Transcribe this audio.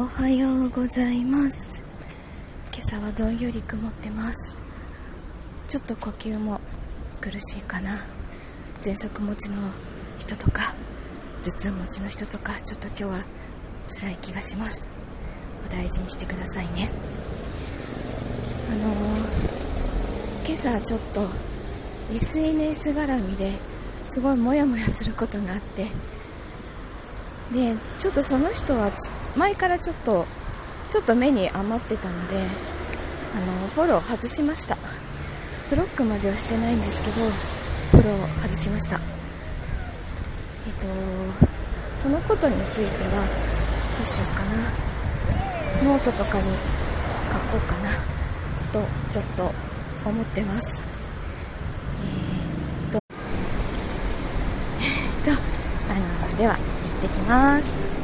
おはようございます。今朝はどんより曇ってます。ちょっと呼吸も苦しいかな。喘息持ちの人とか頭痛持ちの人とかちょっと今日は辛い気がします。お大事にしてくださいね。あのー、今朝ちょっと SNS 絡みですごいモヤモヤすることがあってでちょっとその人は前からちょっとちょっと目に余ってたのであのフォロー外しました。ブロックまではしてないんですけどフォロー外しました。えっとそのことについてはどうしようかな。ノートとかに書こうかな。とちょっと思ってます。えー、っと。え っとあのでは。ってきます。